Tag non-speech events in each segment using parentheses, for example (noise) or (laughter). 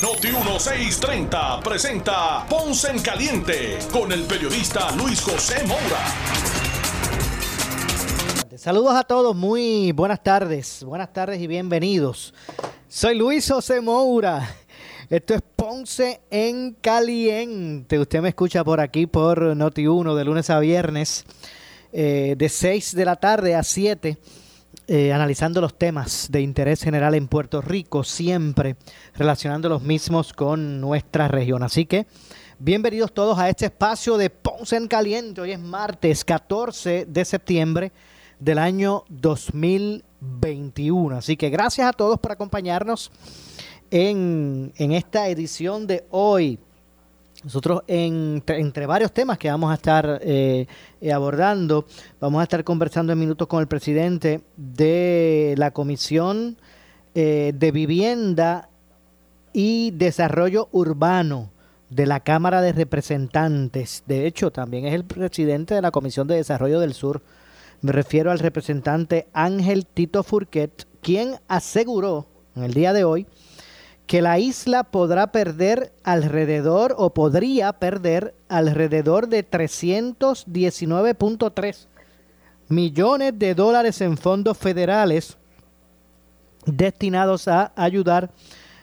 Noti 1630 presenta Ponce en Caliente con el periodista Luis José Moura. Saludos a todos, muy buenas tardes, buenas tardes y bienvenidos. Soy Luis José Moura. Esto es Ponce en Caliente. Usted me escucha por aquí por Noti 1 de lunes a viernes eh, de 6 de la tarde a 7 eh, analizando los temas de interés general en Puerto Rico, siempre relacionando los mismos con nuestra región. Así que bienvenidos todos a este espacio de Ponce en Caliente. Hoy es martes 14 de septiembre del año 2021. Así que gracias a todos por acompañarnos en, en esta edición de hoy. Nosotros entre varios temas que vamos a estar eh, eh, abordando, vamos a estar conversando en minutos con el presidente de la Comisión eh, de Vivienda y Desarrollo Urbano de la Cámara de Representantes. De hecho, también es el presidente de la Comisión de Desarrollo del Sur. Me refiero al representante Ángel Tito Furquet, quien aseguró en el día de hoy que la isla podrá perder alrededor o podría perder alrededor de 319.3 millones de dólares en fondos federales destinados a ayudar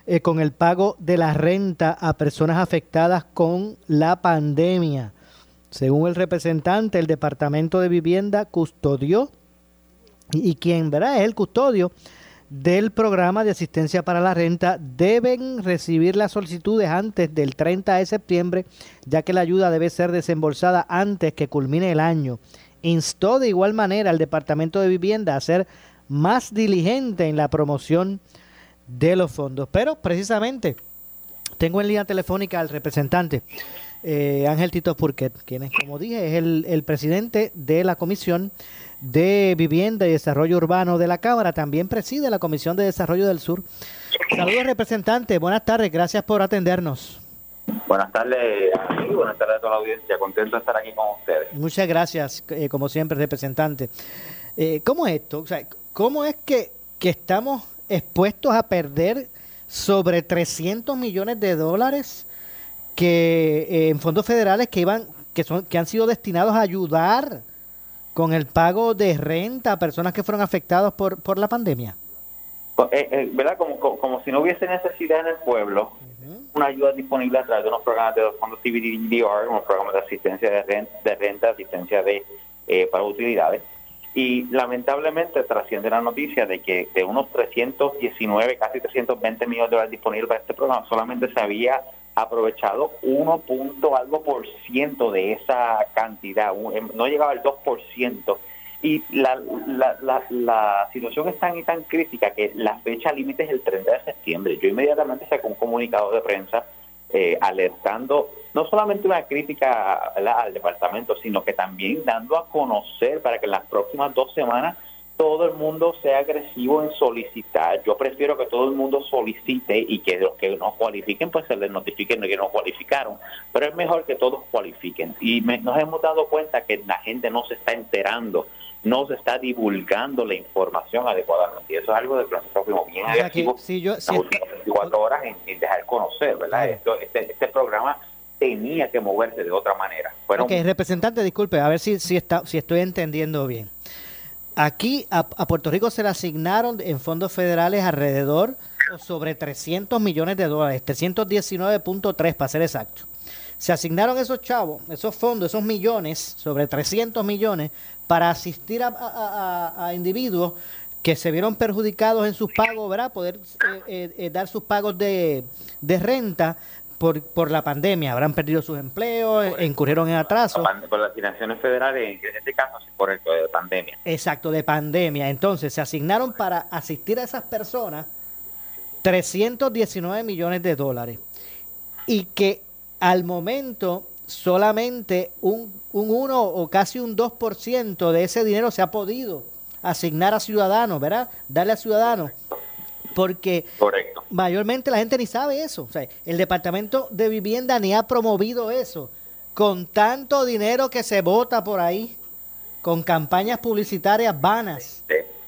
eh, con el pago de la renta a personas afectadas con la pandemia. Según el representante, el Departamento de Vivienda custodió y, y quien verá es el custodio del programa de asistencia para la renta deben recibir las solicitudes antes del 30 de septiembre, ya que la ayuda debe ser desembolsada antes que culmine el año. Instó de igual manera al Departamento de Vivienda a ser más diligente en la promoción de los fondos. Pero precisamente tengo en línea telefónica al representante eh, Ángel Tito Purquet, quien es, como dije, es el presidente de la comisión de Vivienda y Desarrollo Urbano de la Cámara. También preside la Comisión de Desarrollo del Sur. Saludos, representante. Buenas tardes. Gracias por atendernos. Buenas tardes, buenas tardes a toda la audiencia. Contento de estar aquí con ustedes. Muchas gracias, eh, como siempre, representante. Eh, ¿Cómo es esto? O sea, ¿Cómo es que, que estamos expuestos a perder sobre 300 millones de dólares que eh, en fondos federales que iban que son que han sido destinados a ayudar con el pago de renta a personas que fueron afectadas por, por la pandemia? Eh, eh, ¿Verdad? Como, como, si no hubiese necesidad en el pueblo, una ayuda disponible a través de unos programas de los fondos CBDR, unos programas de asistencia de renta, de renta asistencia de eh, para utilidades. Y lamentablemente trasciende la noticia de que de unos 319, casi 320 millones de dólares disponibles para este programa, solamente se había aprovechado 1 punto algo por ciento de esa cantidad, em, no llegaba al 2 por ciento. Y la, la, situación es tan y tan crítica que la fecha límite es el 30 de septiembre. Yo inmediatamente saqué un comunicado de prensa eh, alertando no solamente una crítica al departamento, sino que también dando a conocer para que en las próximas dos semanas todo el mundo sea agresivo en solicitar. Yo prefiero que todo el mundo solicite y que los que no cualifiquen, pues se les notifiquen que no cualificaron. Pero es mejor que todos cualifiquen. Y nos hemos dado cuenta que la gente no se está enterando, no se está divulgando la información adecuadamente. Y eso es algo de que nosotros fuimos bien agresivos sí, yo, las últimas 24 horas en, dejar conocer, ¿verdad? Esto, este, este programa tenía que moverse de otra manera. ok, representante, disculpe, a ver si, si, está, si estoy entendiendo bien. Aquí a, Puerto Rico se le asignaron en fondos federales alrededor sobre 300 millones de dólares, 319.3 para ser exacto. Se asignaron esos chavos, esos fondos, esos millones, sobre 300 millones, para asistir a, individuos que se vieron perjudicados en sus pagos, ¿verdad? Poder eh, eh, eh, dar sus pagos de, de renta por, por la pandemia, habrán perdido sus empleos, incurrieron en atraso. Por las financiaciones federales, en este caso, por el de pandemia. Exacto, de pandemia. Entonces, se asignaron para asistir a esas personas 319 millones de dólares. Y que al momento solamente un, un 1 o casi un 2% de ese dinero se ha podido asignar a ciudadanos, ¿verdad? Darle a ciudadanos. Porque mayormente la gente ni sabe eso. O sea, el Departamento de Vivienda ni ha promovido eso. Con tanto dinero que se vota por ahí, con campañas publicitarias vanas.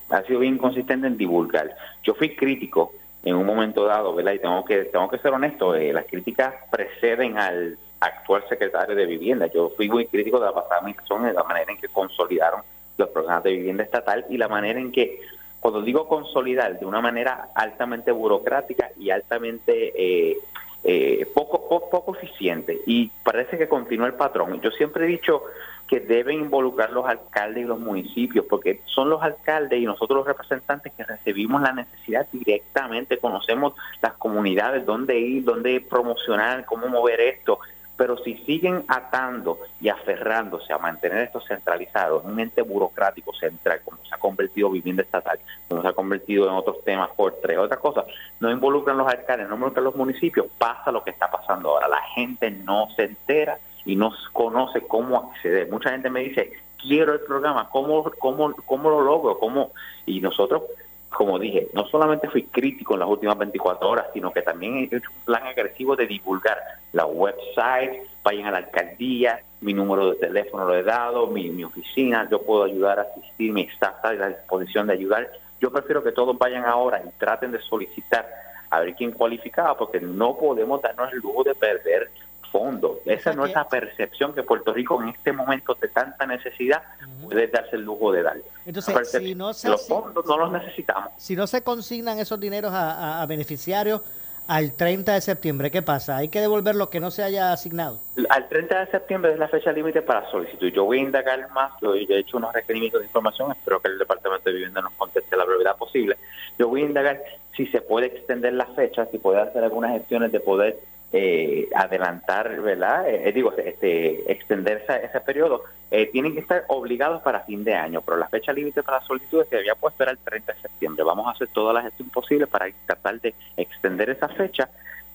Ha sido bien consistente en divulgar. Yo fui crítico en un momento dado, ¿verdad? Y tengo que, tengo que ser honesto, eh, las críticas preceden al actual secretario de Vivienda. Yo fui muy crítico de la pasada administración de la manera en que consolidaron los programas de vivienda estatal y la manera en que, cuando digo consolidar, de una manera altamente burocrática y altamente eh, eh, poco, poco, poco eficiente. Y parece que continúa el patrón. Yo siempre he dicho que deben involucrar los alcaldes y los municipios, porque son los alcaldes y nosotros los representantes que recibimos la necesidad directamente, conocemos las comunidades, dónde ir, dónde promocionar, cómo mover esto, pero si siguen atando y aferrándose a mantener esto centralizado en un ente burocrático central, como se ha convertido vivienda estatal, como se ha convertido en otros temas por tres otras cosas, no involucran los alcaldes, no involucran los municipios, pasa lo que está pasando ahora. La gente no se entera y no conoce cómo acceder. Mucha gente me dice, quiero el programa, ¿cómo, cómo, cómo lo logro? ¿Cómo? Y nosotros como dije, no solamente fui crítico en las últimas 24 horas, sino que también he hecho un plan agresivo de divulgar la website, vayan a la alcaldía, mi número de teléfono lo he dado, mi, mi oficina, yo puedo ayudar asistir, mi staff está a la disposición de ayudar. Yo prefiero que todos vayan ahora y traten de solicitar a ver quién cualificaba, porque no podemos darnos el lujo de perder fondo. Esa no es la percepción que Puerto Rico en este momento de tanta necesidad puede darse el lujo de dar. Entonces, si no se, los fondos no los necesitamos. Si no se consignan esos dineros a, beneficiarios al 30 de septiembre, ¿qué pasa? ¿Hay que devolver lo que no se haya asignado? Al 30 de septiembre es la fecha límite para solicitud. Yo voy a indagar más, yo he hecho unos requerimientos de información, espero que el Departamento de Vivienda nos conteste a la brevedad posible. Yo voy a indagar si se puede extender la fecha, si puede hacer algunas gestiones de poder eh, adelantar, ¿verdad? Eh, eh, digo, este, extender ese periodo, eh, tienen que estar obligados para fin de año, pero la fecha límite para solicitudes se había puesto era el 30 de septiembre. Vamos a hacer toda la gestión posible para tratar de extender esa fecha.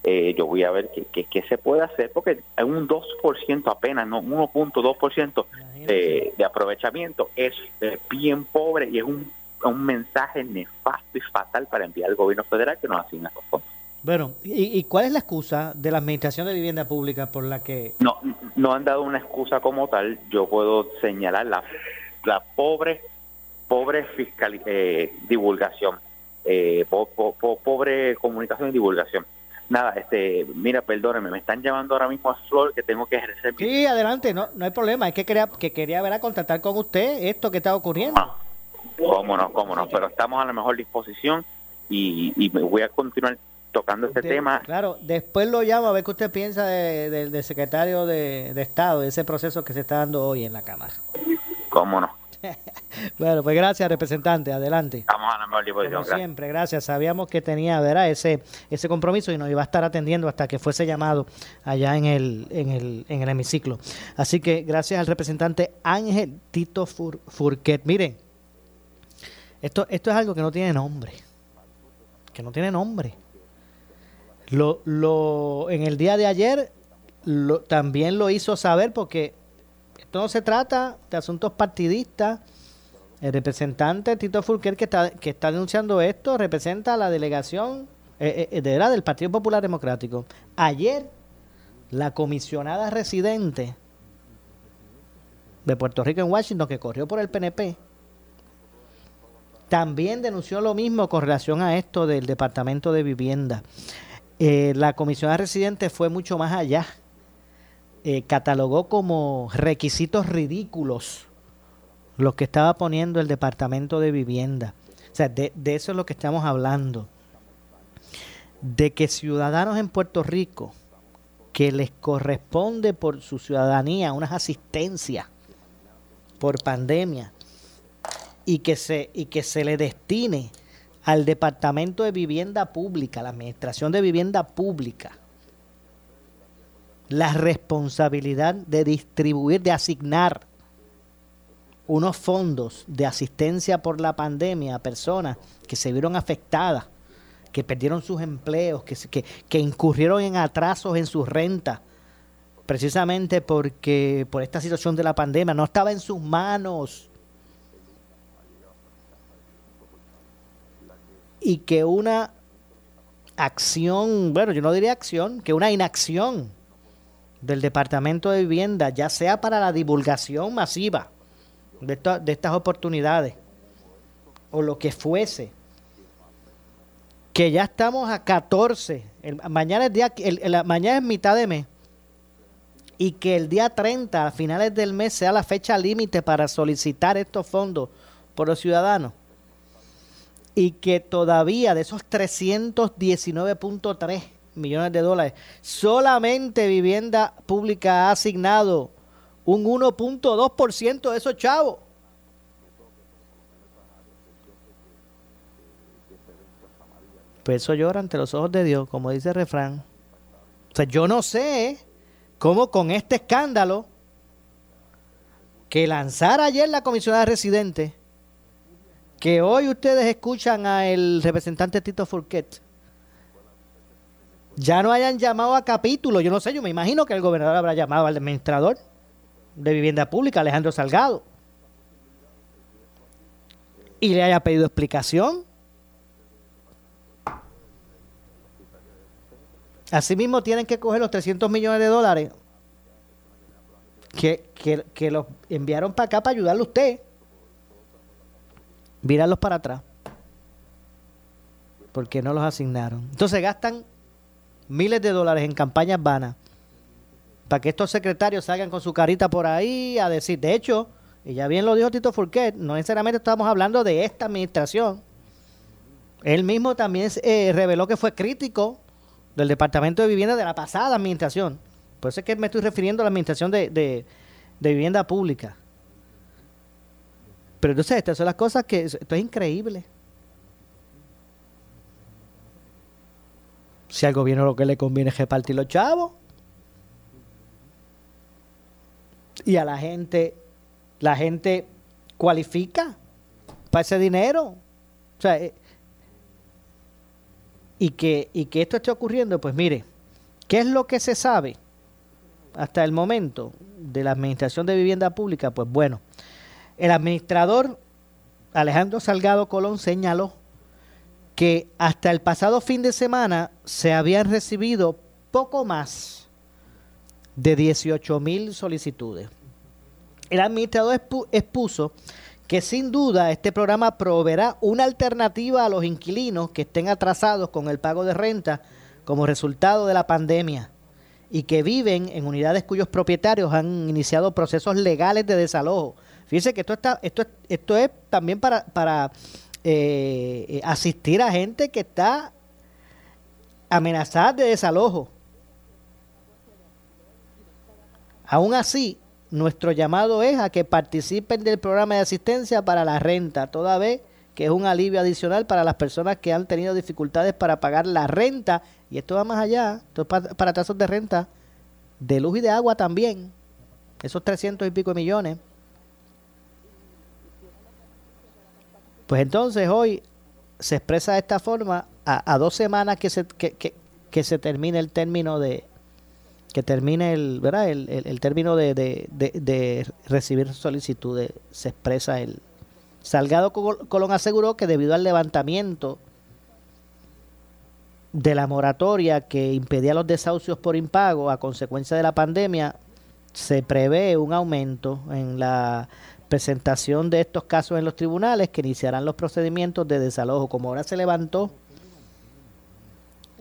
yo voy a ver qué, qué, se puede hacer, porque hay un 2% apenas, no 1.2% de, de aprovechamiento, es bien pobre y es un, un mensaje nefasto y fatal para enviar al gobierno federal que nos asigna los fondos. Bueno, ¿y, cuál es la excusa de la Administración de Vivienda Pública por la que...? No, no han dado una excusa como tal. Yo puedo señalar la, la pobre, pobre fiscal, eh, divulgación, eh, pobre comunicación y divulgación. Nada, este, mira, perdóneme, me están llamando ahora mismo a Flor que tengo que ejercer. Sí, adelante, no, no hay problema. Es que quería, que quería ver a contactar con usted esto que está ocurriendo. Ah, cómo no, cómo no, pero estamos a la mejor disposición y, y me voy a continuar tocando este tema. Claro, después lo llamo a ver qué usted piensa del de, secretario de, Estado, de ese proceso que se está dando hoy en la Cámara. ¿Cómo no? (laughs) bueno, pues gracias, representante. Adelante. Estamos a la mejor disposición. Como siempre, gracias. Sabíamos que tenía ¿verdad? Ese, ese compromiso y nos iba a estar atendiendo hasta que fuese llamado allá en el, en el, en el hemiciclo. Así que gracias al representante Ángel Tito Furquet. Miren, esto, esto es algo que no tiene nombre. Que no tiene nombre. Lo, lo, en el día de ayer lo, también lo hizo saber porque esto no se trata de asuntos partidistas. El representante Tito Fulquer que está, que está denunciando esto representa a la delegación eh, eh, de, del Partido Popular Democrático. Ayer la comisionada residente de Puerto Rico en Washington que corrió por el PNP también denunció lo mismo con relación a esto del Departamento de Vivienda. Eh, la comisión residente fue mucho más allá. Eh, catalogó como requisitos ridículos los que estaba poniendo el Departamento de Vivienda. O sea, de, de eso es lo que estamos hablando. De que ciudadanos en Puerto Rico que les corresponde por su ciudadanía unas asistencias por pandemia y que se y que se le destine al Departamento de Vivienda Pública, la Administración de Vivienda Pública, la responsabilidad de distribuir, de asignar unos fondos de asistencia por la pandemia a personas que se vieron afectadas, que perdieron sus empleos, que, que, que incurrieron en atrasos en sus rentas precisamente porque por esta situación de la pandemia no estaba en sus manos. Y que una acción, bueno, yo no diría acción, que una inacción del Departamento de Vivienda, ya sea para la divulgación masiva de, estas oportunidades o lo que fuese, que ya estamos a 14, mañana, es día, mañana es mitad de mes, y que el día 30, a finales del mes, sea la fecha límite para solicitar estos fondos por los ciudadanos, y que todavía de esos 319.3 millones de dólares, solamente vivienda pública ha asignado un 1.2% de esos chavos. Pues eso llora ante los ojos de Dios, como dice el refrán. O sea, yo no sé cómo con este escándalo que lanzara ayer la comisionada residente, que hoy ustedes escuchan al representante Tito Furquet, ya no hayan llamado a capítulo. Yo no sé, yo me imagino que el gobernador habrá llamado al administrador de vivienda pública, Alejandro Salgado, y le haya pedido explicación Asimismo, tienen que coger los 300 millones de dólares que, que, los enviaron para acá para ayudarle a usted. Virarlos para atrás. Porque no los asignaron. Entonces gastan miles de dólares en campañas vanas para que estos secretarios salgan con su carita por ahí a decir, de hecho, y ya bien lo dijo Tito Furquet, no necesariamente estamos hablando de esta administración. Él mismo también eh, reveló que fue crítico del Departamento de Vivienda de la pasada administración. Por eso es que me estoy refiriendo a la administración de, de, vivienda pública. Pero entonces estas son las cosas que esto es increíble. Si al gobierno lo que le conviene es repartir los chavos. Y a la gente, la gente cualifica para ese dinero. O sea, eh, y que, y que esto esté ocurriendo, pues mire, ¿qué es lo que se sabe hasta el momento de la Administración de Vivienda Pública? Pues bueno, el administrador Alejandro Salgado Colón señaló que hasta el pasado fin de semana se habían recibido poco más de 18 mil solicitudes. El administrador expuso que sin duda este programa proveerá una alternativa a los inquilinos que estén atrasados con el pago de renta como resultado de la pandemia y que viven en unidades cuyos propietarios han iniciado procesos legales de desalojo. Fíjense que esto está, esto, esto es también para, para eh, asistir a gente que está amenazada de desalojo. Aún así, nuestro llamado es a que participen del programa de asistencia para la renta, toda vez que es un alivio adicional para las personas que han tenido dificultades para pagar la renta. Y esto va más allá, esto es para, para tasas de renta de luz y de agua también. Esos 300 y pico millones. Pues entonces hoy se expresa de esta forma a, dos semanas que se, que, que se termine el término de, que termine el, ¿verdad? el, el, término de, de, de, recibir solicitudes, se expresa el... Salgado Colón aseguró que debido al levantamiento de la moratoria que impedía los desahucios por impago a consecuencia de la pandemia, se prevé un aumento en la presentación de estos casos en los tribunales que iniciarán los procedimientos de desalojo. Como ahora se levantó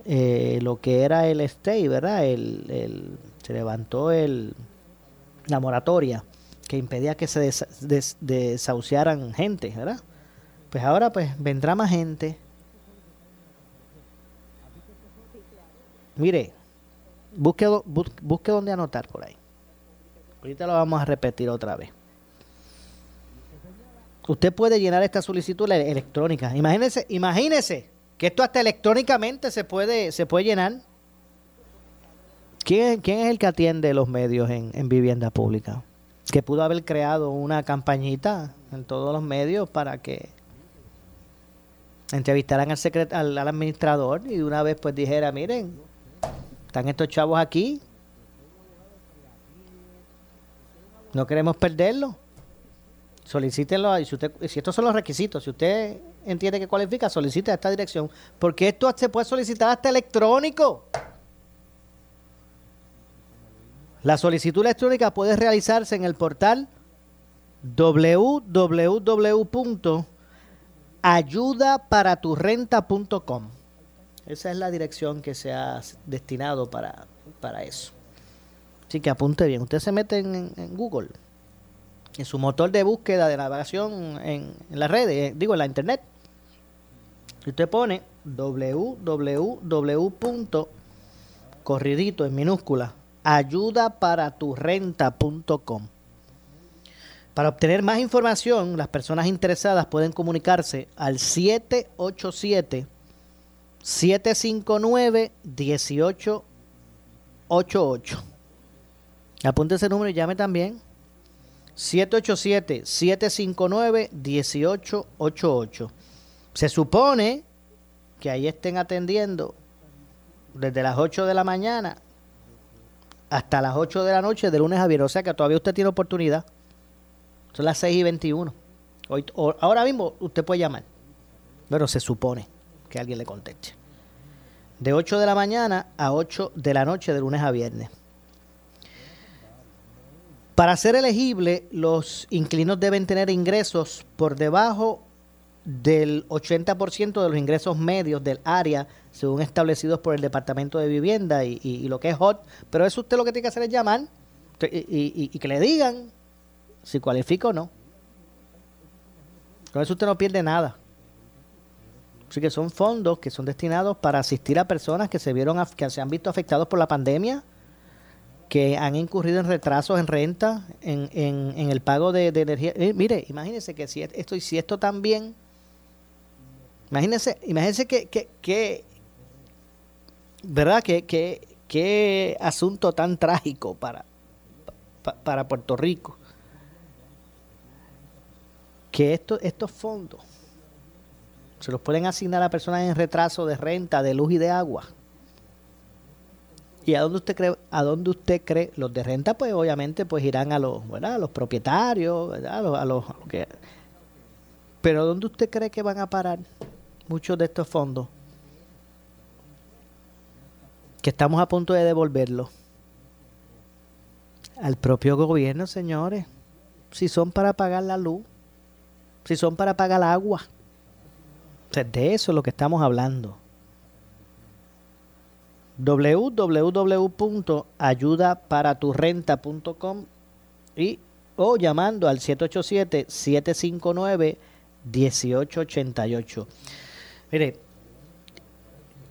eh, lo que era el stay, ¿verdad? El, se levantó el, la moratoria que impedía que se desahuciaran gente, ¿verdad? Pues ahora pues vendrá más gente. Mire, busque, busque donde anotar por ahí. Ahorita lo vamos a repetir otra vez. Usted puede llenar esta solicitud electrónica. Imagínese, imagínese que esto hasta electrónicamente se puede, se puede llenar. ¿Quién, ¿Quién, es el que atiende los medios en, en, vivienda pública? Que pudo haber creado una campañita en todos los medios para que entrevistaran al, secret al, administrador y de una vez pues dijera, miren, están estos chavos aquí, No queremos perderlo. Solicítenlo. Y si, estos son los requisitos, si usted entiende que cualifica, solicite a esta dirección. Porque esto se puede solicitar hasta electrónico. La solicitud electrónica puede realizarse en el portal www.ayudaparaturrenta.com. Esa es la dirección que se ha destinado para, para eso. Así que apunte bien. Usted se mete en, Google, en su motor de búsqueda de navegación en, las redes, eh, digo en la internet. Usted pone www. corridito en minúscula ayudaparaturrenta.com. Para obtener más información, las personas interesadas pueden comunicarse al 787 759 1888. Apunte ese número y llame también. 787-759-1888. Se supone que ahí estén atendiendo desde las 8 de la mañana hasta las 8 de la noche de lunes a viernes. O sea que todavía usted tiene oportunidad. Son las 6 y 21. Hoy, ahora mismo usted puede llamar. Bueno, se supone que alguien le conteste. De 8 de la mañana a 8 de la noche de lunes a viernes. Para ser elegible, los inquilinos deben tener ingresos por debajo del 80% de los ingresos medios del área, según establecidos por el Departamento de Vivienda y, lo que es HOT. Pero eso usted lo que tiene que hacer es llamar y, que le digan si cualifica o no. Con eso usted no pierde nada. Así que son fondos que son destinados para asistir a personas que se vieron que se han visto afectados por la pandemia que han incurrido en retrasos en renta, en, en, el pago de, energía. Eh, mire, imagínense que si esto, si esto también, imagínense, imagínense que, que, ¿verdad? Que, que, asunto tan trágico para, para Puerto Rico. Que esto, estos fondos se los pueden asignar a personas en retraso de renta, de luz y de agua ¿Y a dónde usted cree, a dónde usted cree? Los de renta, pues obviamente, pues irán a los, A los propietarios, A los, que, pero ¿dónde usted cree que van a parar muchos de estos fondos? Que estamos a punto de devolverlos. Al propio gobierno, señores. Si son para pagar la luz, si son para pagar el agua. de eso es lo que estamos hablando www.ayudaparaturrenta.com y o llamando al 787-759-1888. Mire,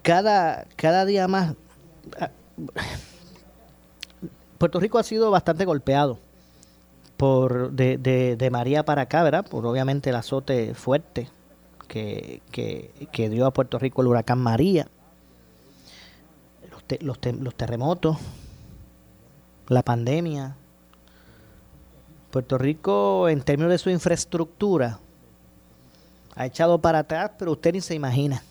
cada, cada día más ah, Puerto Rico ha sido bastante golpeado por de, de, María para acá, ¿verdad? Por obviamente el azote fuerte que, que dio a Puerto Rico el huracán María los, los terremotos, la pandemia. Puerto Rico, en términos de su infraestructura, ha echado para atrás, pero usted ni se imagina.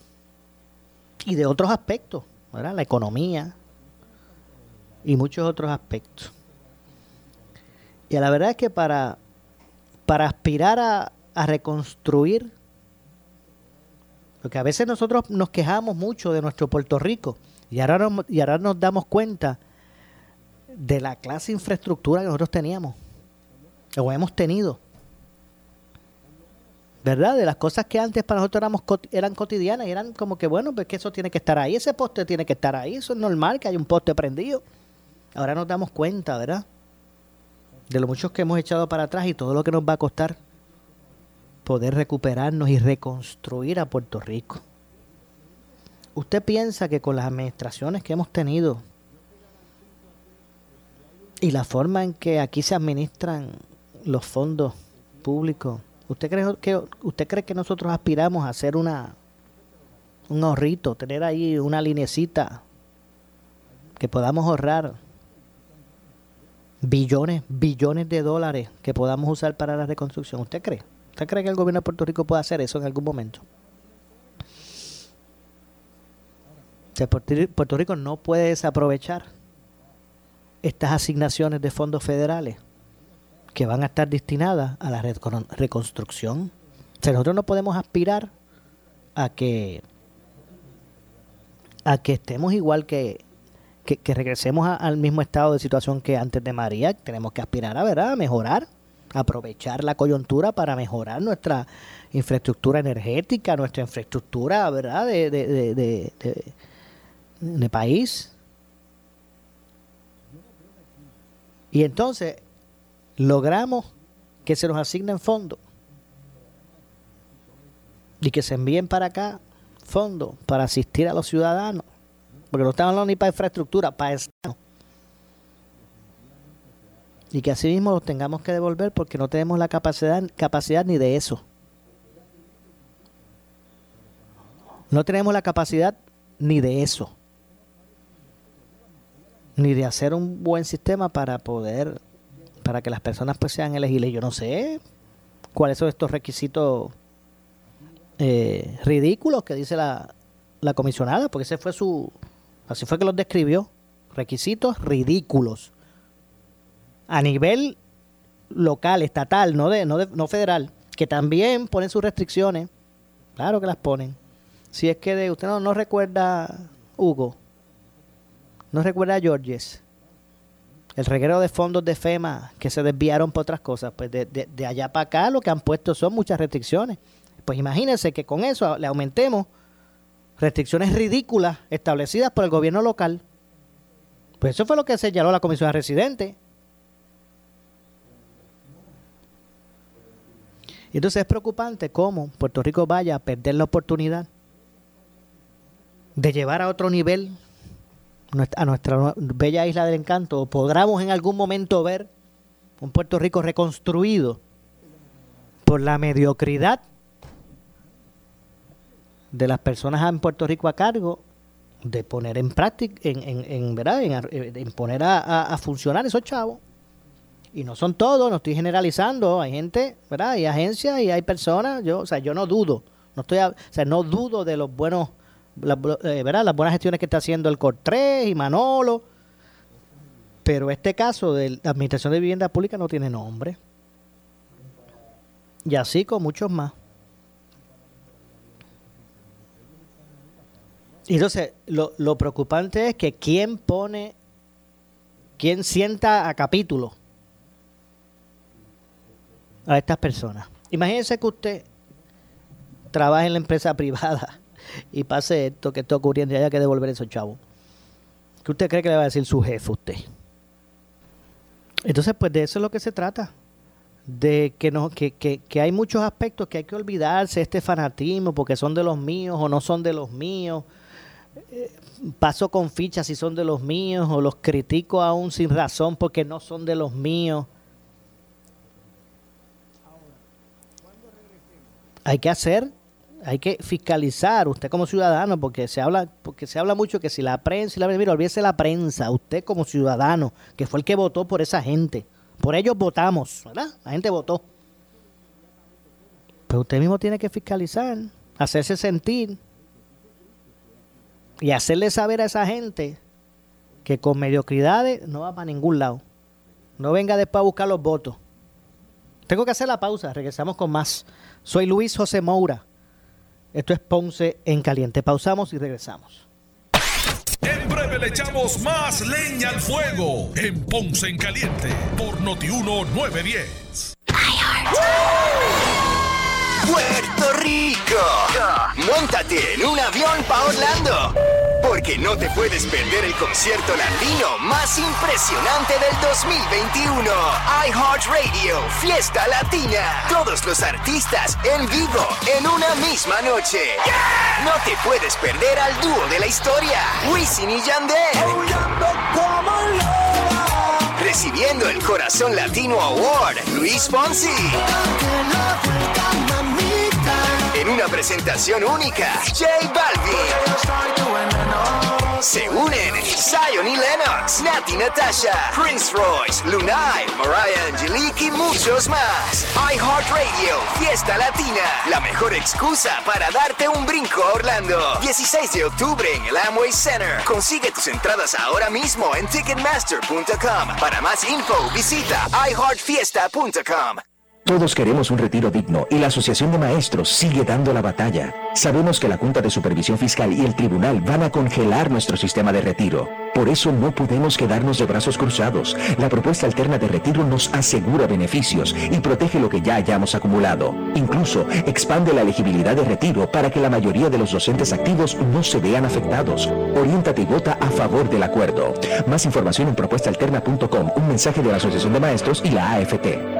Y de otros aspectos, ¿verdad? La economía y muchos otros aspectos. Y la verdad es que para, para aspirar a, a reconstruir, porque a veces nosotros nos quejamos mucho de nuestro Puerto Rico, y ahora, nos, y ahora nos damos cuenta de la clase de infraestructura que nosotros teníamos, o hemos tenido. ¿Verdad? De las cosas que antes para nosotros éramos, eran cotidianas eran como que, bueno, pues que eso tiene que estar ahí, ese poste tiene que estar ahí, eso es normal que haya un poste prendido. Ahora nos damos cuenta, ¿verdad? De lo muchos que hemos echado para atrás y todo lo que nos va a costar poder recuperarnos y reconstruir a Puerto Rico. ¿Usted piensa que con las administraciones que hemos tenido y la forma en que aquí se administran los fondos públicos, ¿usted cree que usted cree que nosotros aspiramos a hacer una un ahorrito, tener ahí una linecita que podamos ahorrar billones, billones de dólares que podamos usar para la reconstrucción? ¿Usted cree? ¿Usted cree que el gobierno de Puerto Rico puede hacer eso en algún momento? Puerto Rico no puede desaprovechar estas asignaciones de fondos federales que van a estar destinadas a la reconstrucción. O sea, nosotros no podemos aspirar a que a que estemos igual que, que, regresemos al mismo estado de situación que antes de María. Tenemos que aspirar a, ¿verdad? a mejorar, aprovechar la coyuntura para mejorar nuestra infraestructura energética, nuestra infraestructura ¿verdad? De, de, país. Y entonces logramos que se nos asignen fondos y que se envíen para acá fondos para asistir a los ciudadanos, porque no estamos hablando ni para infraestructura, para Estado. Y que así mismo los tengamos que devolver porque no tenemos la capacidad, capacidad ni de eso. No tenemos la capacidad ni de eso. Ni de hacer un buen sistema para poder, para que las personas pues sean elegibles. Yo no sé cuáles son estos requisitos eh, ridículos que dice la, la comisionada, porque ese fue su, así fue que los describió, requisitos ridículos a nivel local, estatal, no de, no de, no federal, que también ponen sus restricciones, claro que las ponen. Si es que de, usted no, no recuerda Hugo, no recuerda a Georges, el reguero de fondos de FEMA que se desviaron por otras cosas, pues de, de allá para acá lo que han puesto son muchas restricciones. Pues imagínense que con eso le aumentemos restricciones ridículas establecidas por el gobierno local. Pues eso fue lo que señaló la Comisión de Residentes. Y entonces es preocupante cómo Puerto Rico vaya a perder la oportunidad de llevar a otro nivel a nuestra bella isla del encanto. O podamos en algún momento ver un Puerto Rico reconstruido por la mediocridad de las personas en Puerto Rico a cargo de poner en práctica, en, en, ¿verdad? En, poner a, funcionar esos chavos. Y no son todos, no estoy generalizando, hay gente, ¿verdad? Hay agencias y hay personas, yo, o sea, yo no dudo, no estoy, o sea, no dudo de los buenos, eh, ¿verdad? Las buenas gestiones que está haciendo el Cortés y Manolo, pero este caso de la Administración de Vivienda Pública no tiene nombre. Y así con muchos más. Y entonces, lo, lo preocupante es que quién pone, quién sienta a capítulo a estas personas. Imagínense que usted trabaja en la empresa (laughs) privada y pase esto que está ocurriendo y haya que devolver esos chavos. ¿Qué usted cree que le va a decir su jefe a usted? Entonces, pues de eso es lo que se trata. De que, no, que, que, que hay muchos aspectos que hay que olvidarse, este fanatismo, porque son de los míos o no son de los míos paso con fichas si son de los míos o los critico aún sin razón porque no son de los míos. Hay que hacer, hay que fiscalizar usted como ciudadano porque se habla porque se habla mucho que si la prensa y la mira, olvídese la prensa, usted como ciudadano, que fue el que votó por esa gente. Por ellos votamos, ¿verdad? La gente votó. Pero usted mismo tiene que fiscalizar, hacerse sentir y hacerle saber a esa gente que con mediocridades no va para ningún lado. No venga después a buscar los votos. Tengo que hacer la pausa, regresamos con más. Soy Luis José Moura. Esto es Ponce en Caliente. Pausamos y regresamos. En breve le echamos más leña al fuego en Ponce en Caliente por Notiuno 910. Puerto Rico. Montate en un avión para Orlando. Porque no te puedes perder el concierto latino más impresionante del 2021. iHeartRadio, Fiesta Latina. Todos los artistas en vivo en una misma noche. No te puedes perder al dúo de la historia, Wisin y Yandel. Recibiendo el Corazón Latino Award, Luis Fonsi una presentación única, J Balvin. Se unen Zion y Lennox, Nati Natasha, Prince Royce, Lunay, Mariah Angelique y muchos más. iHeartRadio, Fiesta Latina, la mejor excusa para darte un brinco a Orlando. 16 de octubre en el Amway Center. Consigue tus entradas ahora mismo en Ticketmaster.com. Para más info, visita iHeartFiesta.com. Todos queremos un retiro digno y la Asociación de Maestros sigue dando la batalla. Sabemos que la Junta de Supervisión Fiscal y el Tribunal van a congelar nuestro sistema de retiro. Por eso no podemos quedarnos de brazos cruzados. La propuesta alterna de retiro nos asegura beneficios y protege lo que ya hayamos acumulado. Incluso expande la elegibilidad de retiro para que la mayoría de los docentes activos no se vean afectados. Oriéntate y vota a favor del acuerdo. Más información en propuestaalterna.com, un mensaje de la Asociación de Maestros y la AFT.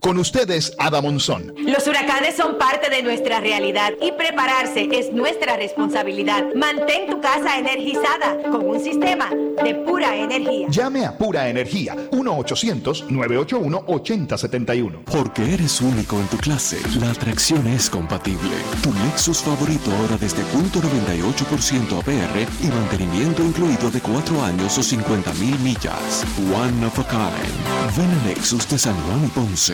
Con ustedes, Ada Monzón. Los huracanes son parte de nuestra realidad y prepararse es nuestra responsabilidad. Mantén tu casa energizada con un sistema de pura energía. Llame a Pura Energía 1-800-981-8071. Porque eres único en tu clase, la atracción es compatible. Tu Lexus favorito ahora desde punto .98% APR y mantenimiento incluido de 4 años o 50 mil millas. One of a kind. Ven a Lexus de San Juan y Ponce.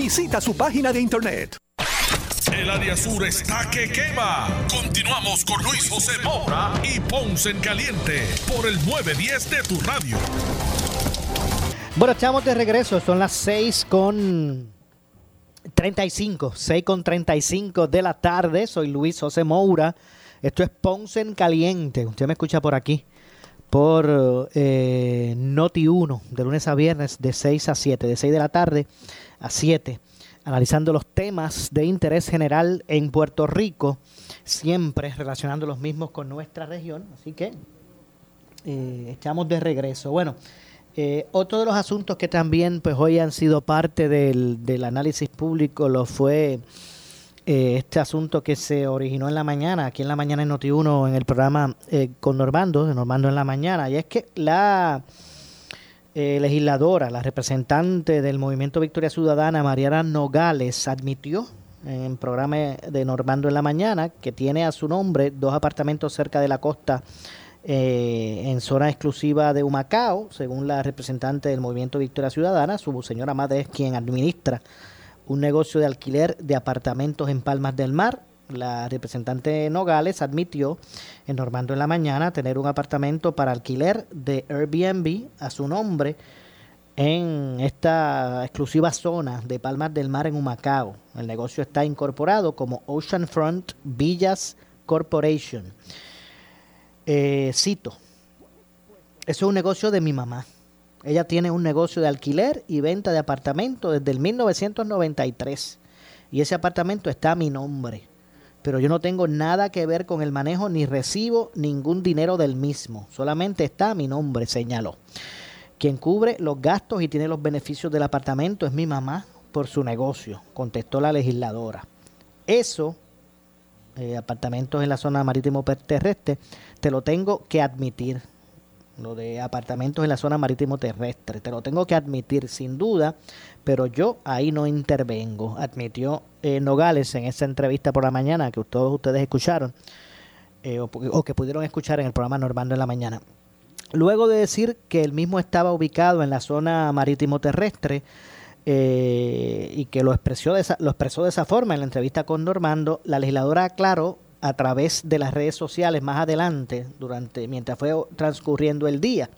Visita su página de internet. El área sur está que quema. Continuamos con Luis José Moura y Ponce en Caliente por el 910 de tu radio. Bueno, estamos de regreso. Son las 6 con 35. 6 con 35 de la tarde. Soy Luis José Moura. Esto es Ponce en Caliente. Usted me escucha por aquí. Por eh, Noti 1, de lunes a viernes, de 6 a 7, de 6 de la tarde a 7, analizando los temas de interés general en Puerto Rico, siempre relacionando los mismos con nuestra región. Así que eh, estamos de regreso. Bueno, eh, otro de los asuntos que también pues hoy han sido parte del, del análisis público lo fue eh, este asunto que se originó en la mañana, aquí en la mañana en Noti1, en el programa eh, con Normando, Normando en la mañana, y es que la eh, legisladora, la representante del Movimiento Victoria Ciudadana, Mariana Nogales, admitió en programa de Normando en la mañana que tiene a su nombre dos apartamentos cerca de la costa eh, en zona exclusiva de Humacao, según la representante del Movimiento Victoria Ciudadana, su señora madre es quien administra un negocio de alquiler de apartamentos en Palmas del Mar. La representante Nogales admitió en Normando en la mañana tener un apartamento para alquiler de Airbnb a su nombre en esta exclusiva zona de Palmas del Mar en Humacao. El negocio está incorporado como Oceanfront Villas Corporation. Eh, cito, eso es un negocio de mi mamá. Ella tiene un negocio de alquiler y venta de apartamentos desde el 1993 y ese apartamento está a mi nombre. Pero yo no tengo nada que ver con el manejo ni recibo ningún dinero del mismo. Solamente está mi nombre, señaló. Quien cubre los gastos y tiene los beneficios del apartamento es mi mamá por su negocio, contestó la legisladora. Eso, eh, apartamentos en la zona marítimo terrestre, te lo tengo que admitir. Lo de apartamentos en la zona marítimo terrestre, te lo tengo que admitir sin duda, pero yo ahí no intervengo, admitió eh, Nogales en esa entrevista por la mañana que todos ustedes escucharon eh, o, que pudieron escuchar en el programa Normando en la mañana. Luego de decir que él mismo estaba ubicado en la zona marítimo terrestre eh, y que lo expresó, de esa, lo expresó de esa forma en la entrevista con Normando, la legisladora aclaró a través de las redes sociales más adelante, durante mientras fue transcurriendo el día.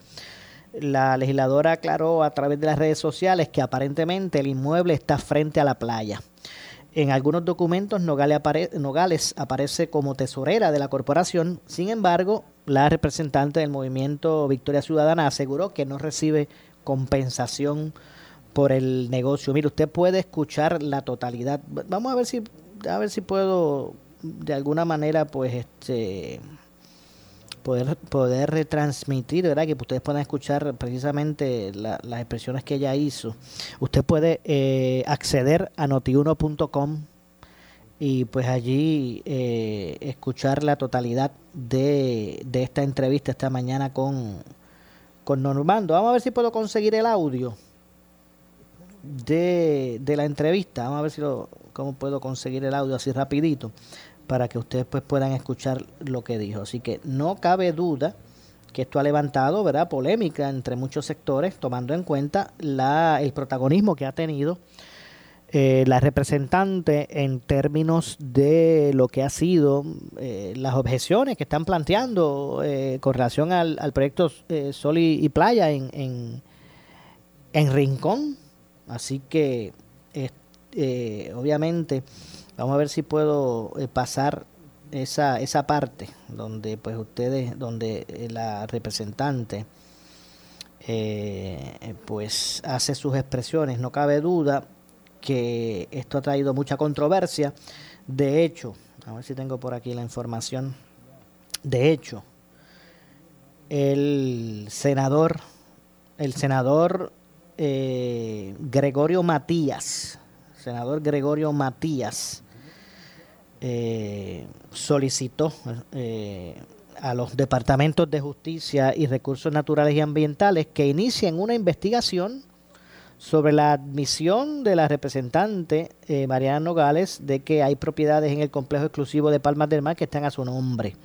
La legisladora aclaró a través de las redes sociales que aparentemente el inmueble está frente a la playa. En algunos documentos Nogales, apare Nogales, aparece como tesorera de la corporación, sin embargo, la representante del movimiento Victoria Ciudadana aseguró que no recibe compensación por el negocio. Mire, usted puede escuchar la totalidad. Vamos a ver si a ver si puedo de alguna manera pues este poder poder retransmitir, ¿verdad? Que ustedes puedan escuchar precisamente las expresiones que ella hizo. Usted puede eh, acceder a notiuno.com y pues allí eh, escuchar la totalidad de, de, esta entrevista esta mañana con, con Normando. Vamos a ver si puedo conseguir el audio de, de la entrevista. Vamos a ver si lo, cómo puedo conseguir el audio así rapidito para que ustedes pues puedan escuchar lo que dijo. Así que no cabe duda que esto ha levantado ¿verdad? polémica entre muchos sectores, tomando en cuenta la, el protagonismo que ha tenido eh, la representante en términos de lo que ha sido eh, las objeciones que están planteando eh, con relación al, al proyecto eh, Sol y, y Playa en, en, en, Rincón. Así que, eh, obviamente, vamos a ver si puedo pasar esa, esa parte donde pues ustedes, donde la representante pues hace sus expresiones. No cabe duda que esto ha traído mucha controversia. De hecho, a ver si tengo por aquí la información. De hecho, el senador, el senador eh, Gregorio Matías, senador Gregorio Matías, eh, solicitó eh, a los departamentos de justicia y recursos naturales y ambientales que inicien una investigación sobre la admisión de la representante eh, Mariana Nogales de que hay propiedades en el complejo exclusivo de Palmas del Mar que están a su nombre.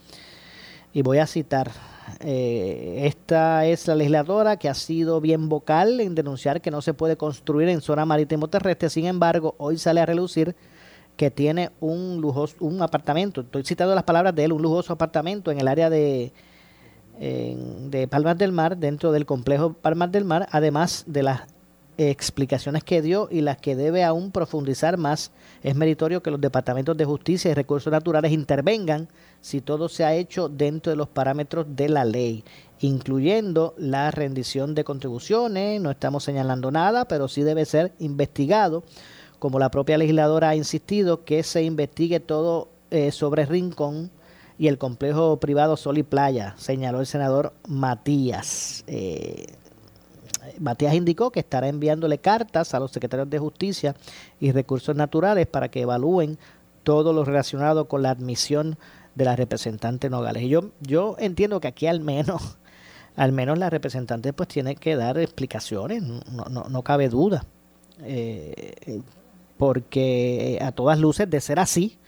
Y voy a citar, esta es la legisladora que ha sido bien vocal en denunciar que no se puede construir en zona marítimo terrestre, sin embargo, hoy sale a relucir que tiene un lujoso, un apartamento, estoy citando las palabras de él, un lujoso apartamento en el área de, de Palmas del Mar, dentro del complejo Palmas del Mar, además de las explicaciones que dio y las que debe aún profundizar más. Es meritorio que los departamentos de justicia y recursos naturales intervengan si todo se ha hecho dentro de los parámetros de la ley, incluyendo la rendición de contribuciones. No estamos señalando nada, pero sí debe ser investigado, como la propia legisladora ha insistido, que se investigue todo eh, sobre Rincón y el complejo privado Sol y Playa, señaló el senador Matías. Eh, Matías indicó que estará enviándole cartas a los secretarios de Justicia y Recursos Naturales para que evalúen todo lo relacionado con la admisión de la representante Nogales. Y yo, yo entiendo que aquí al menos, (laughs) al menos la representante pues tiene que dar explicaciones, no, no, no cabe duda. Eh, porque a todas luces de ser así,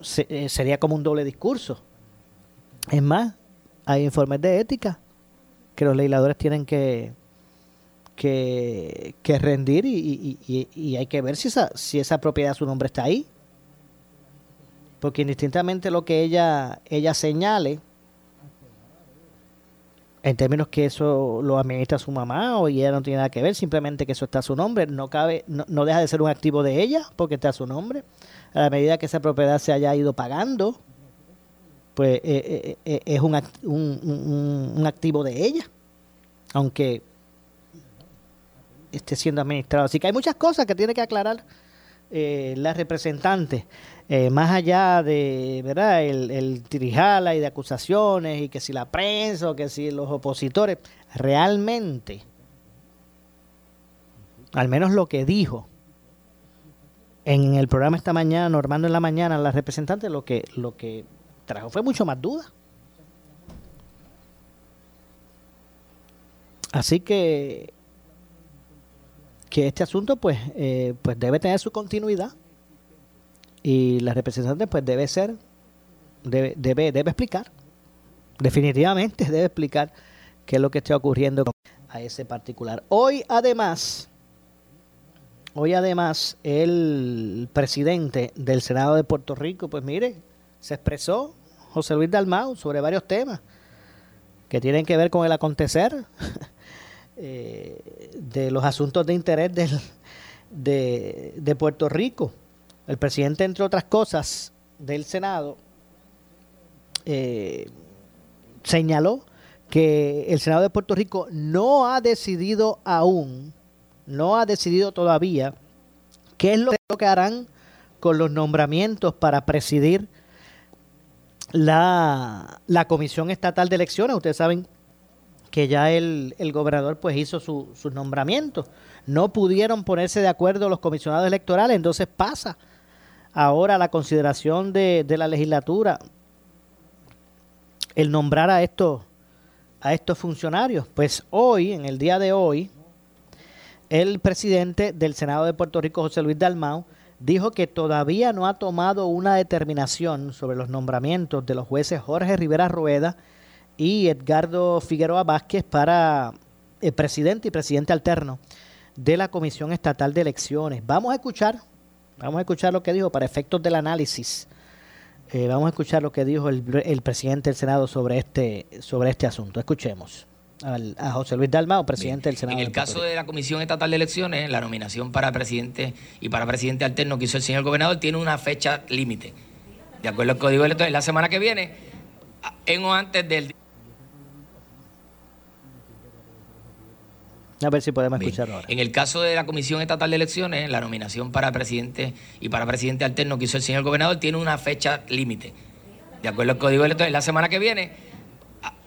se, eh, sería como un doble discurso. Es más, hay informes de ética que los legisladores tienen que, que, rendir y, y, y, hay que ver si esa, si esa propiedad, su nombre está ahí. Porque indistintamente lo que ella, ella señale, en términos que eso lo administra su mamá o ella no tiene nada que ver, simplemente que eso está a su nombre, no cabe, no, no deja de ser un activo de ella porque está a su nombre. A la medida que esa propiedad se haya ido pagando, pues eh, eh, eh, es un, act- un, un- un activo de ella, aunque esté siendo administrado. Así que hay muchas cosas que tiene que aclarar eh, la representante, eh, más allá de verdad el, el tirijala y de acusaciones y que si la prensa o que si los opositores, realmente, al menos lo que dijo en el programa esta mañana, Normando en la mañana, la representante lo que, lo que trajo fue mucho más duda. Así que que este asunto pues eh, pues debe tener su continuidad y la representante pues debe ser debe debe, debe explicar definitivamente (laughs) debe explicar qué es lo que está ocurriendo a ese particular. Hoy además hoy además el presidente del Senado de Puerto Rico pues mire se expresó José Luis Dalmau sobre varios temas que tienen que ver con el acontecer (laughs) eh, de los asuntos de interés del, de, de Puerto Rico. El presidente, entre otras cosas, del Senado, eh, señaló que el Senado de Puerto Rico no ha decidido aún, no ha decidido todavía qué es lo que harán con los nombramientos para presidir la, la Comisión Estatal de Elecciones. Ustedes saben que ya el, el gobernador pues hizo su, sus nombramientos. No pudieron ponerse de acuerdo los comisionados electorales, entonces pasa ahora la consideración de, de la legislatura el nombrar a estos a estos funcionarios. Pues hoy, en el día de hoy, el presidente del Senado de Puerto Rico, José Luis Dalmau, dijo que todavía no ha tomado una determinación sobre los nombramientos de los jueces Jorge Rivera Rueda y Edgardo Figueroa Vázquez para el presidente y presidente alterno de la Comisión Estatal de Elecciones. Vamos a escuchar, vamos a escuchar lo que dijo para efectos del análisis. Eh, vamos a escuchar lo que dijo el, el presidente del Senado sobre este, sobre este asunto. Escuchemos al- a José Luis Dalmao, presidente del Senado. En el caso de la Comisión Estatal de Elecciones, la nominación para presidente y para presidente alterno que hizo el señor gobernador tiene una fecha límite. De acuerdo al Código Electoral, la semana que viene, en o antes del... A ver si podemos Bien. ahora. En el caso de la Comisión Estatal de Elecciones, la nominación para presidente y para presidente alterno que hizo el señor gobernador tiene una fecha límite. De acuerdo al Código Electoral, la semana que viene,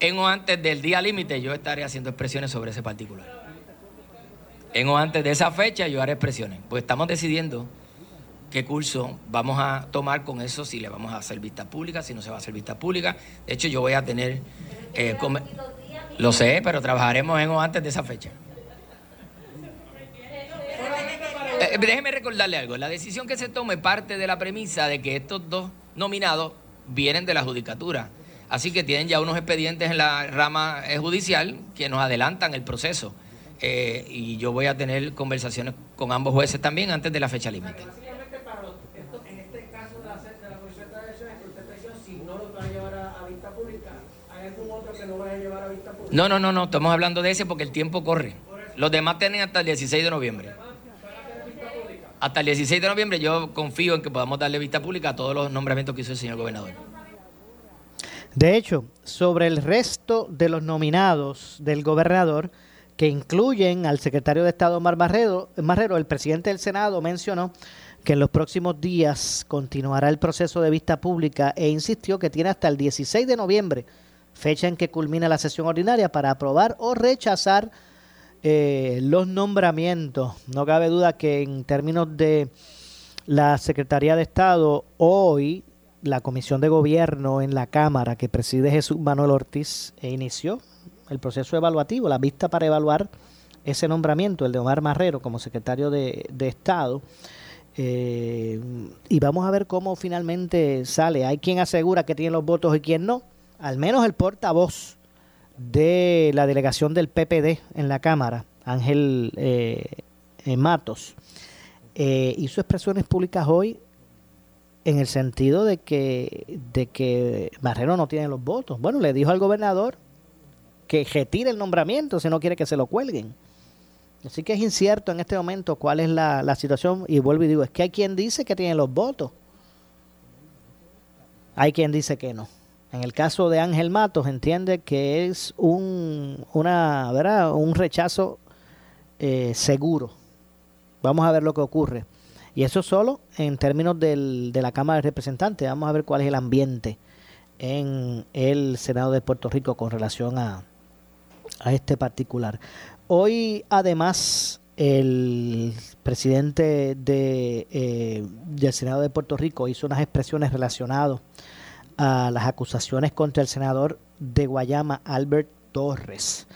en o antes del día límite, yo estaré haciendo expresiones sobre ese particular. En o antes de esa fecha, yo haré expresiones. Pues estamos decidiendo qué curso vamos a tomar con eso, si le vamos a hacer vista pública, si no se va a hacer vista pública. De hecho, yo voy a tener... eh, come- lo sé, pero trabajaremos en o antes de esa fecha. Eh, déjeme recordarle algo. La decisión que se tome parte de la premisa de que estos dos nominados vienen de la judicatura. Así que tienen ya unos expedientes en la rama eh, judicial que nos adelantan el proceso. Eh, y yo voy a tener conversaciones con ambos jueces también antes de la fecha límite. No, no, no, no, estamos hablando de ese porque el tiempo corre. Los demás tienen hasta el 16 de noviembre. Hasta el 16 de noviembre yo confío en que podamos darle vista pública a todos los nombramientos que hizo el señor gobernador. De hecho, sobre el resto de los nominados del gobernador, que incluyen al secretario de Estado Omar Marrero, Marrero, el presidente del Senado mencionó que en los próximos días continuará el proceso de vista pública e insistió que tiene hasta el 16 de noviembre, fecha en que culmina la sesión ordinaria, para aprobar o rechazar eh, los nombramientos. No cabe duda que en términos de la Secretaría de Estado, hoy la Comisión de Gobierno en la Cámara que preside Jesús Manuel Ortiz e inició el proceso evaluativo, la vista para evaluar ese nombramiento, el de Omar Marrero como secretario de, Estado. Eh, y vamos a ver cómo finalmente sale. Hay quien asegura que tiene los votos y quien no. Al menos el portavoz de la delegación del PPD en la Cámara, Ángel eh, eh, Matos, eh, hizo expresiones públicas hoy en el sentido de que, de que Marrero no tiene los votos. Bueno, le dijo al gobernador que retire el nombramiento si no quiere que se lo cuelguen. Así que es incierto en este momento cuál es la, la situación. Y vuelvo y digo, es que hay quien dice que tiene los votos. Hay quien dice que no. En el caso de Ángel Matos entiende que es un, una, ¿verdad? un rechazo eh, seguro. Vamos a ver lo que ocurre. Y eso solo en términos del, de la Cámara de Representantes. Vamos a ver cuál es el ambiente en el Senado de Puerto Rico con relación a, a este particular. Hoy, además, el presidente de, eh, del Senado de Puerto Rico hizo unas expresiones relacionadas a las acusaciones contra el senador de Guayama, Albert Torres.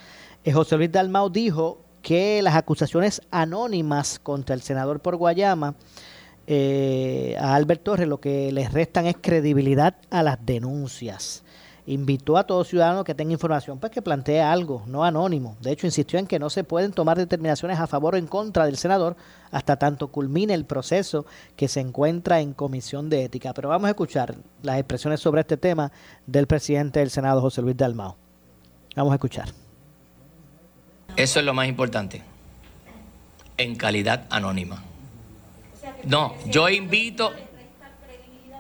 Eh, José Luis Dalmau dijo que las acusaciones anónimas contra el senador por Guayama eh, a Albert Torres lo que les restan es credibilidad a las denuncias. Invitó a todo ciudadano que tenga información, pues que plantee algo, no anónimo. De hecho, insistió en que no se pueden tomar determinaciones a favor o en contra del senador hasta tanto culmine el proceso que se encuentra en comisión de ética. Pero vamos a escuchar las expresiones sobre este tema del presidente del Senado, José Luis Dalmao. Vamos a escuchar. Eso es lo más importante. En calidad anónima. No, yo invito,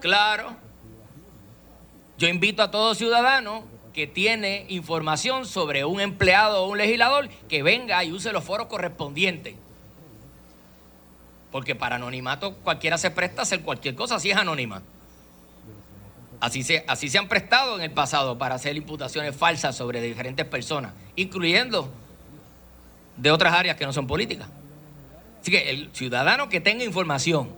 claro, yo invito a todo ciudadano que tiene información sobre un empleado o un legislador que venga y use los foros correspondientes. Porque para anonimato cualquiera se presta a hacer cualquier cosa si es anónima. Así se, así se han prestado en el pasado para hacer imputaciones falsas sobre diferentes personas, incluyendo de otras áreas que no son políticas. Así que el ciudadano que tenga información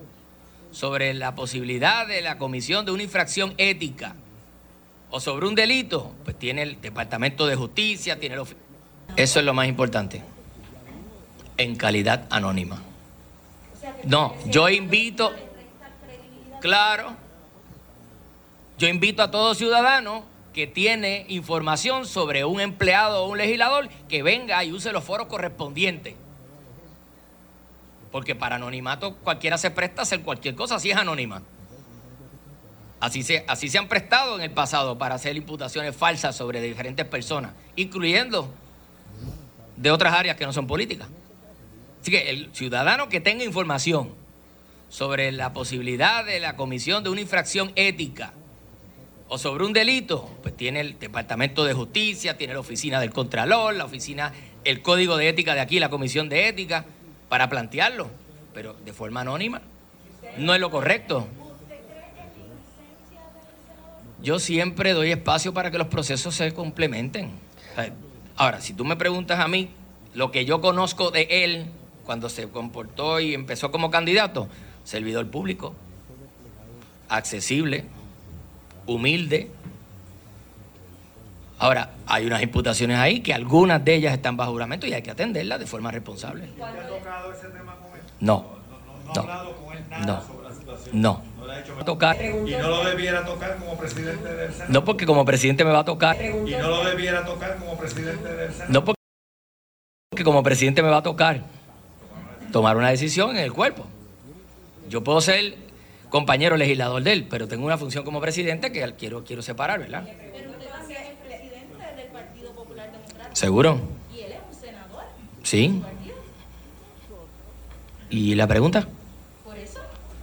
sobre la posibilidad de la comisión de una infracción ética o sobre un delito, pues tiene el Departamento de Justicia, tiene el Eso es lo más importante. En calidad anónima. No, yo invito, claro, yo invito a todo ciudadano que tiene información sobre un empleado o un legislador que venga y use los foros correspondientes. Porque para anonimato cualquiera se presta a hacer cualquier cosa si es anónima. Así se, así se han prestado en el pasado para hacer imputaciones falsas sobre diferentes personas, incluyendo de otras áreas que no son políticas. Así que el ciudadano que tenga información sobre la posibilidad de la comisión de una infracción ética o sobre un delito, pues tiene el Departamento de Justicia, tiene la Oficina del Contralor, la oficina, el Código de Ética de aquí, la Comisión de Ética, para plantearlo, pero de forma anónima. No es lo correcto. Yo siempre doy espacio para que los procesos se complementen. Ahora, si tú me preguntas a mí lo que yo conozco de él cuando se comportó y empezó como candidato, servidor público, accesible, humilde. Ahora, hay unas imputaciones ahí que algunas de ellas están bajo juramento y hay que atenderlas de forma responsable. No. No. No. No. Tocar. Y no lo debiera tocar como presidente del Senado. No, porque como presidente me va a tocar. Y no lo debiera tocar como presidente del Senado. No, porque como presidente me va a tocar tomar una decisión en el cuerpo. Yo puedo ser compañero legislador de él, pero tengo una función como presidente que quiero, quiero separar, ¿verdad? Pero usted va a ser el presidente del Partido Popular Democrático. ¿Seguro? Y él es un senador. Sí. ¿Y la pregunta? Por eso,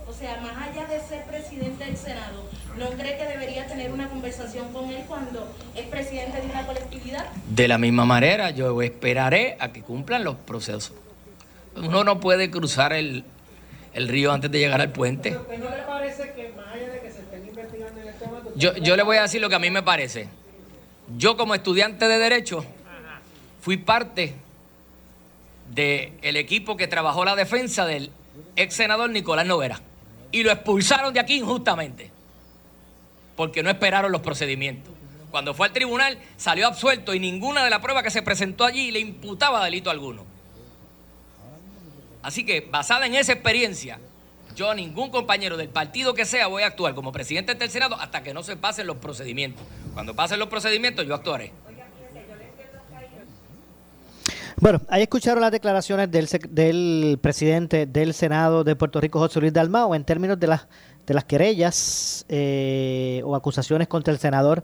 o sea, más allá de ser presidente del Senado, ¿no cree que debería tener una conversación con él cuando es presidente de una colectividad? De la misma manera, yo esperaré a que cumplan los procesos. Uno no puede cruzar el, el río antes de llegar al puente. ¿No le parece que más allá de que se estén investigando en el tema... Yo, yo le voy a decir lo que a mí me parece. Yo como estudiante de Derecho fui parte del equipo que trabajó la defensa del ex senador Nicolás Novera. Y lo expulsaron de aquí injustamente. Porque no esperaron los procedimientos. Cuando fue al tribunal salió absuelto y ninguna de las pruebas que se presentó allí le imputaba delito alguno. Así que, basada en esa experiencia, yo a ningún compañero del partido que sea voy a actuar como presidente del Senado hasta que no se pasen los procedimientos. Cuando pasen los procedimientos, yo actuaré. Bueno, ahí escucharon las declaraciones del, del presidente del Senado de Puerto Rico, José Luis Dalmao, en términos de las, de las querellas eh, o acusaciones contra el senador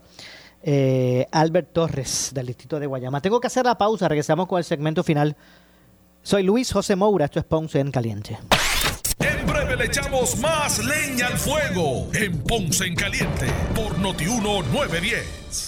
eh, Albert Torres del distrito de Guayama. Tengo que hacer la pausa, regresamos con el segmento final. Soy Luis José Moura, esto es Ponce en Caliente. En breve le echamos más leña al fuego en Ponce en Caliente por Notiuno 910.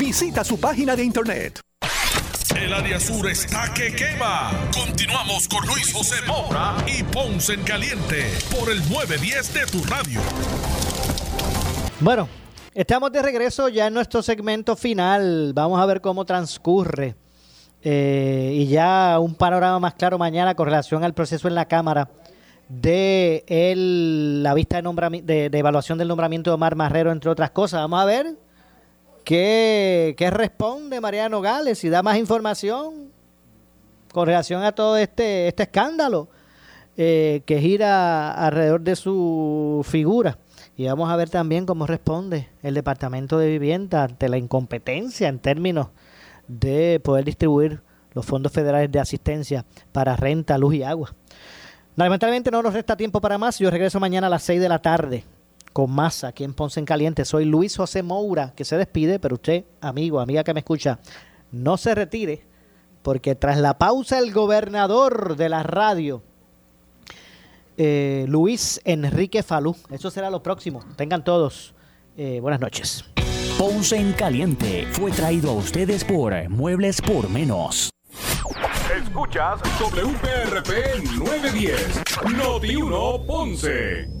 Visita su página de internet. El área sur está que quema. Continuamos con Luis José Moura y Ponce en Caliente por el 910 de tu radio. Bueno, estamos de regreso ya en nuestro segmento final. Vamos a ver cómo transcurre. eh, y ya un panorama más claro mañana con relación al proceso en la Cámara de el- la vista de, de, de evaluación del nombramiento de Omar Marrero, entre otras cosas. Vamos a ver qué, qué responde Mariano Gales, si da más información con relación a todo este, este escándalo eh, que gira alrededor de su figura. Y vamos a ver también cómo responde el Departamento de Vivienda ante la incompetencia en términos de poder distribuir los fondos federales de asistencia para renta, luz y agua. Lamentablemente no nos resta tiempo para más. Yo regreso mañana a las 6 de la tarde con más aquí en Ponce en Caliente. Soy Luis José Moura, que se despide, pero usted, amigo, amiga que me escucha, no se retire, porque tras la pausa el gobernador de la radio, eh, Luis Enrique Falú, eso será lo próximo. Tengan todos eh, buenas noches. Ponce en Caliente fue traído a ustedes por Muebles por Menos. Escuchas WPRP 910, Noti 1 Ponce.